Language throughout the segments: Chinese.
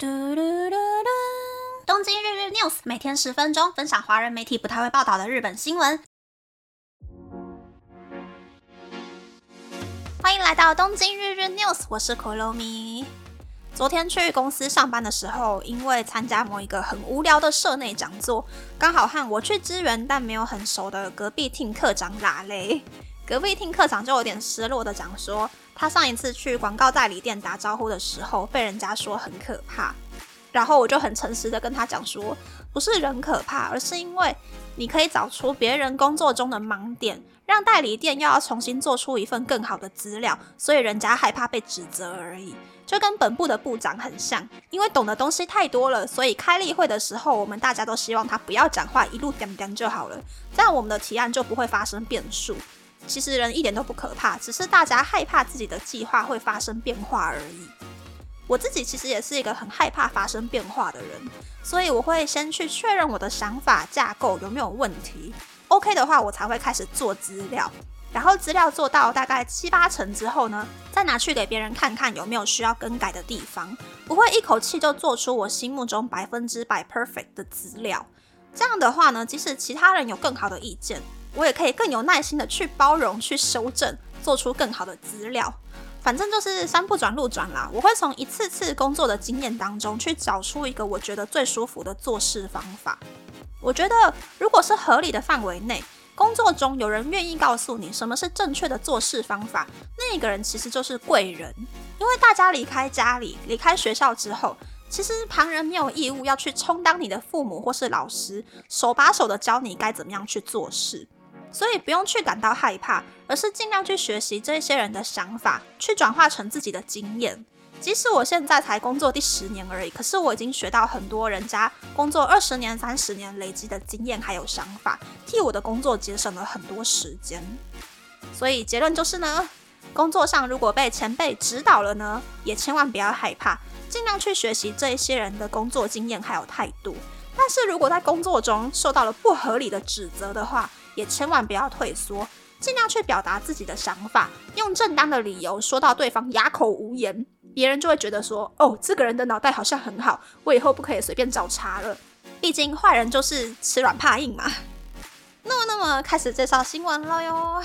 嘟嘟嘟嘟！东京日日 news 每天十分钟，分享华人媒体不太会报道的日本新闻。欢迎来到东京日日 news，我是可露米。昨天去公司上班的时候，因为参加某一个很无聊的社内讲座，刚好和我去支援但没有很熟的隔壁厅课长拉雷。隔壁厅课长就有点失落的讲说。他上一次去广告代理店打招呼的时候，被人家说很可怕，然后我就很诚实的跟他讲说，不是人可怕，而是因为你可以找出别人工作中的盲点，让代理店又要重新做出一份更好的资料，所以人家害怕被指责而已，就跟本部的部长很像，因为懂的东西太多了，所以开例会的时候，我们大家都希望他不要讲话，一路点点就好了，这样我们的提案就不会发生变数。其实人一点都不可怕，只是大家害怕自己的计划会发生变化而已。我自己其实也是一个很害怕发生变化的人，所以我会先去确认我的想法架构有没有问题。OK 的话，我才会开始做资料。然后资料做到大概七八成之后呢，再拿去给别人看看有没有需要更改的地方。不会一口气就做出我心目中百分之百 perfect 的资料。这样的话呢，即使其他人有更好的意见。我也可以更有耐心的去包容、去修正，做出更好的资料。反正就是山不转路转啦。我会从一次次工作的经验当中去找出一个我觉得最舒服的做事方法。我觉得，如果是合理的范围内，工作中有人愿意告诉你什么是正确的做事方法，那个人其实就是贵人。因为大家离开家里、离开学校之后。其实旁人没有义务要去充当你的父母或是老师，手把手的教你该怎么样去做事，所以不用去感到害怕，而是尽量去学习这些人的想法，去转化成自己的经验。即使我现在才工作第十年而已，可是我已经学到很多人家工作二十年、三十年累积的经验还有想法，替我的工作节省了很多时间。所以结论就是呢，工作上如果被前辈指导了呢，也千万不要害怕。尽量去学习这一些人的工作经验还有态度，但是如果在工作中受到了不合理的指责的话，也千万不要退缩，尽量去表达自己的想法，用正当的理由说到对方哑口无言，别人就会觉得说，哦，这个人的脑袋好像很好，我以后不可以随便找茬了。毕竟坏人就是吃软怕硬嘛。那么，那么开始介绍新闻了哟。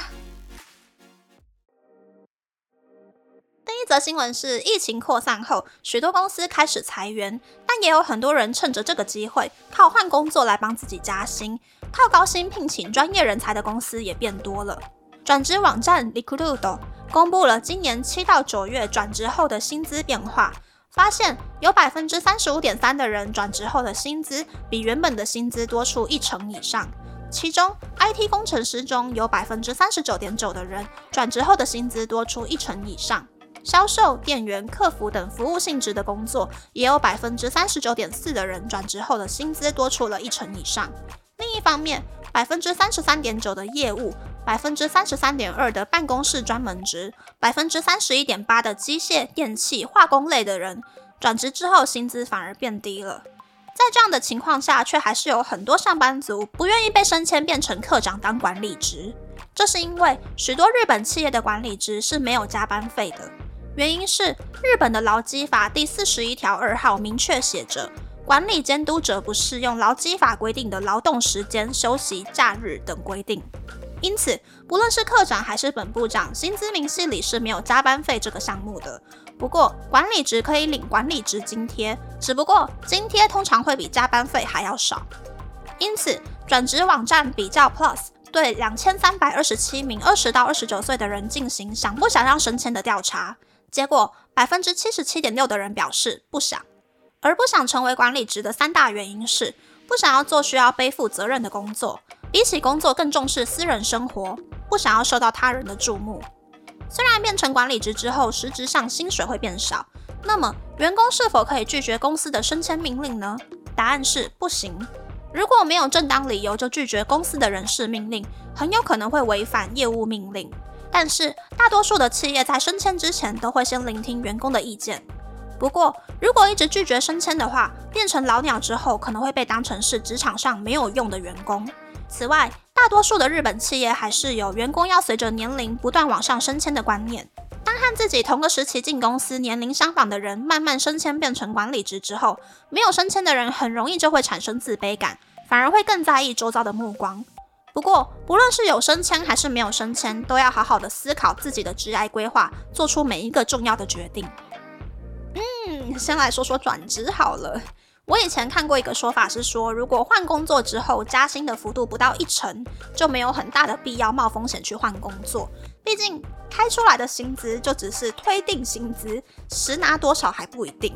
则新闻是，疫情扩散后，许多公司开始裁员，但也有很多人趁着这个机会，靠换工作来帮自己加薪，靠高薪聘请专业人才的公司也变多了。转职网站 Recruit 公布了今年七到九月转职后的薪资变化，发现有百分之三十五点三的人转职后的薪资比原本的薪资多出一成以上，其中 IT 工程师中有百分之三十九点九的人转职后的薪资多出一成以上。销售、店员、客服等服务性质的工作，也有百分之三十九点四的人转职后的薪资多出了一成以上。另一方面，百分之三十三点九的业务，百分之三十三点二的办公室专门职，百分之三十一点八的机械、电器、化工类的人，转职之后薪资反而变低了。在这样的情况下，却还是有很多上班族不愿意被升迁变成科长当管理职，这是因为许多日本企业的管理职是没有加班费的。原因是日本的劳基法第四十一条二号明确写着，管理监督者不适用劳基法规定的劳动时间、休息、假日等规定。因此，不论是科长还是本部长，薪资明细里是没有加班费这个项目的。不过，管理职可以领管理职津贴，只不过津贴通常会比加班费还要少。因此，转职网站比较 Plus 对两千三百二十七名二十到二十九岁的人进行想不想让升迁的调查。结果，百分之七十七点六的人表示不想，而不想成为管理职的三大原因是：不想要做需要背负责任的工作，比起工作更重视私人生活，不想要受到他人的注目。虽然变成管理职之后，实质上薪水会变少，那么员工是否可以拒绝公司的升迁命令呢？答案是不行。如果没有正当理由就拒绝公司的人事命令，很有可能会违反业务命令。但是，大多数的企业在升迁之前都会先聆听员工的意见。不过，如果一直拒绝升迁的话，变成老鸟之后，可能会被当成是职场上没有用的员工。此外，大多数的日本企业还是有员工要随着年龄不断往上升迁的观念。当和自己同个时期进公司、年龄相仿的人慢慢升迁变成管理职之后，没有升迁的人很容易就会产生自卑感，反而会更在意周遭的目光。不过，不论是有升迁还是没有升迁，都要好好的思考自己的职业规划，做出每一个重要的决定。嗯，先来说说转职好了。我以前看过一个说法是说，如果换工作之后加薪的幅度不到一成，就没有很大的必要冒风险去换工作。毕竟开出来的薪资就只是推定薪资，实拿多少还不一定。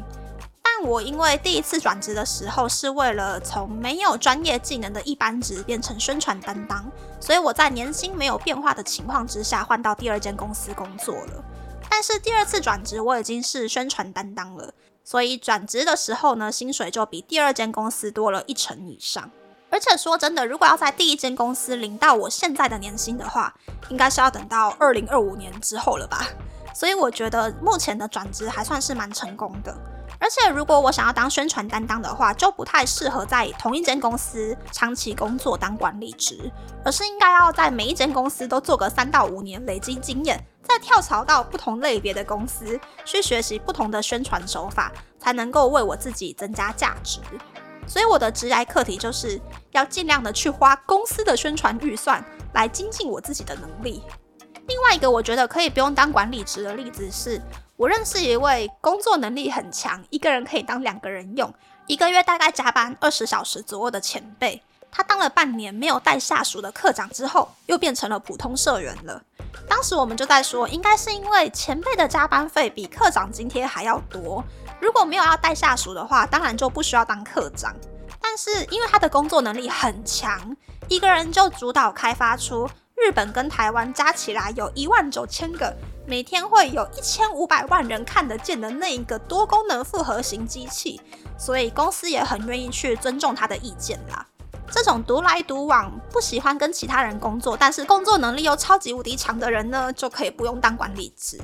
但我因为第一次转职的时候是为了从没有专业技能的一般职变成宣传担当，所以我在年薪没有变化的情况之下换到第二间公司工作了。但是第二次转职我已经是宣传担当了。所以转职的时候呢，薪水就比第二间公司多了一成以上。而且说真的，如果要在第一间公司领到我现在的年薪的话，应该是要等到二零二五年之后了吧。所以我觉得目前的转职还算是蛮成功的。而且如果我想要当宣传担当的话，就不太适合在同一间公司长期工作当管理职，而是应该要在每一间公司都做个三到五年，累积经验。再跳槽到不同类别的公司去学习不同的宣传手法，才能够为我自己增加价值。所以我的职涯课题就是要尽量的去花公司的宣传预算来精进我自己的能力。另外一个我觉得可以不用当管理职的例子是，我认识一位工作能力很强，一个人可以当两个人用，一个月大概加班二十小时左右的前辈。他当了半年没有带下属的课长之后，又变成了普通社员了。当时我们就在说，应该是因为前辈的加班费比课长津贴还要多。如果没有要带下属的话，当然就不需要当课长。但是因为他的工作能力很强，一个人就主导开发出日本跟台湾加起来有一万九千个，每天会有一千五百万人看得见的那一个多功能复合型机器，所以公司也很愿意去尊重他的意见啦。这种独来独往、不喜欢跟其他人工作，但是工作能力又超级无敌强的人呢，就可以不用当管理职。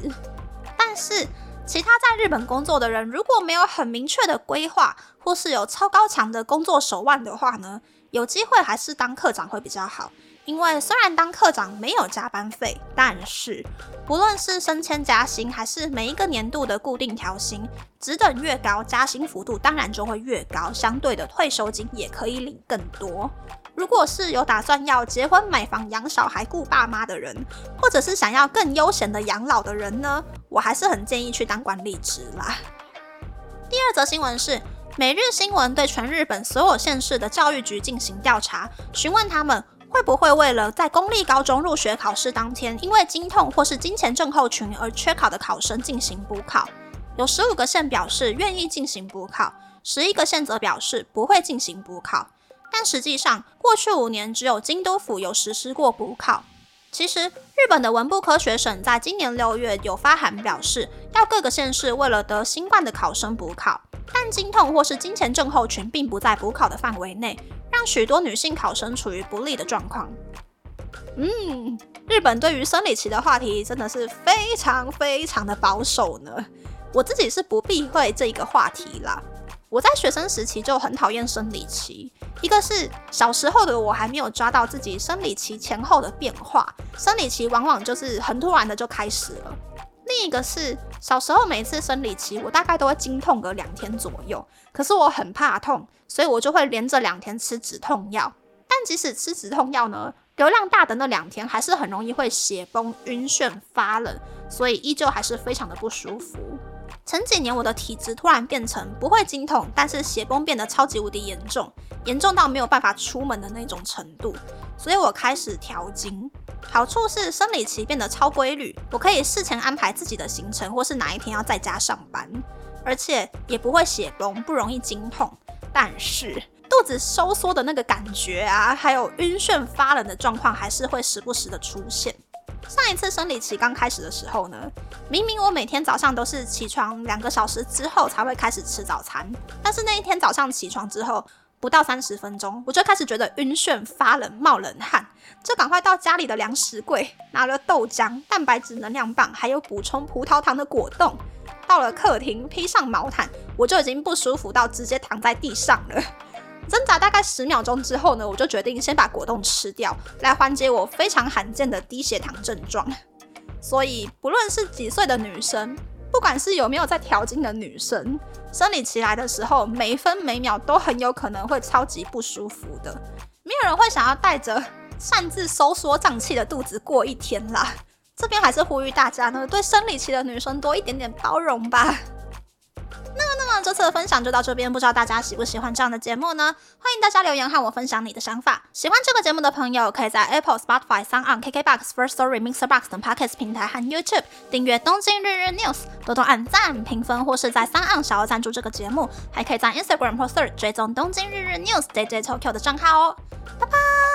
但是其他在日本工作的人，如果没有很明确的规划，或是有超高强的工作手腕的话呢，有机会还是当课长会比较好。因为虽然当课长没有加班费，但是不论是升迁加薪，还是每一个年度的固定调薪，职等越高，加薪幅度当然就会越高，相对的退休金也可以领更多。如果是有打算要结婚、买房、养小孩、顾爸妈的人，或者是想要更悠闲的养老的人呢，我还是很建议去当管理职啦。第二则新闻是，每日新闻对全日本所有县市的教育局进行调查，询问他们。会不会为了在公立高中入学考试当天，因为经痛或是金钱症候群而缺考的考生进行补考？有十五个县表示愿意进行补考，十一个县则表示不会进行补考。但实际上，过去五年只有京都府有实施过补考。其实，日本的文部科学省在今年六月有发函表示，要各个县市为了得新冠的考生补考，但经痛或是金钱症候群并不在补考的范围内。让许多女性考生处于不利的状况。嗯，日本对于生理期的话题真的是非常非常的保守呢。我自己是不避讳这一个话题啦。我在学生时期就很讨厌生理期，一个是小时候的我还没有抓到自己生理期前后的变化，生理期往往就是很突然的就开始了。另一个是小时候每次生理期，我大概都会经痛个两天左右，可是我很怕痛。所以我就会连着两天吃止痛药，但即使吃止痛药呢，流量大的那两天还是很容易会血崩、晕眩、发冷，所以依旧还是非常的不舒服。前几年我的体质突然变成不会经痛，但是血崩变得超级无敌严重，严重到没有办法出门的那种程度，所以我开始调经。好处是生理期变得超规律，我可以事前安排自己的行程，或是哪一天要在家上班，而且也不会血崩，不容易经痛。但是肚子收缩的那个感觉啊，还有晕眩发冷的状况，还是会时不时的出现。上一次生理期刚开始的时候呢，明明我每天早上都是起床两个小时之后才会开始吃早餐，但是那一天早上起床之后，不到三十分钟，我就开始觉得晕眩发冷冒冷汗，就赶快到家里的粮食柜拿了豆浆、蛋白质能量棒，还有补充葡萄糖的果冻。到了客厅，披上毛毯，我就已经不舒服到直接躺在地上了。挣扎大概十秒钟之后呢，我就决定先把果冻吃掉，来缓解我非常罕见的低血糖症状。所以不论是几岁的女生，不管是有没有在调经的女生，生理期来的时候，每分每秒都很有可能会超级不舒服的。没有人会想要带着擅自收缩胀气的肚子过一天啦。这边还是呼吁大家呢，对生理期的女生多一点点包容吧。那么，那么这次的分享就到这边，不知道大家喜不喜欢这样的节目呢？欢迎大家留言和我分享你的想法。喜欢这个节目的朋友，可以在 Apple、Spotify、s o n KKBox、First Story、Mixer Box 等 Podcast 平台和 YouTube 订阅《东京日日 News》，多多按赞、评分，或是在三岸小额赞助这个节目。还可以在 Instagram 或 t h r 追踪《东京日日 News》DJ Tokyo 的账号哦。拜拜。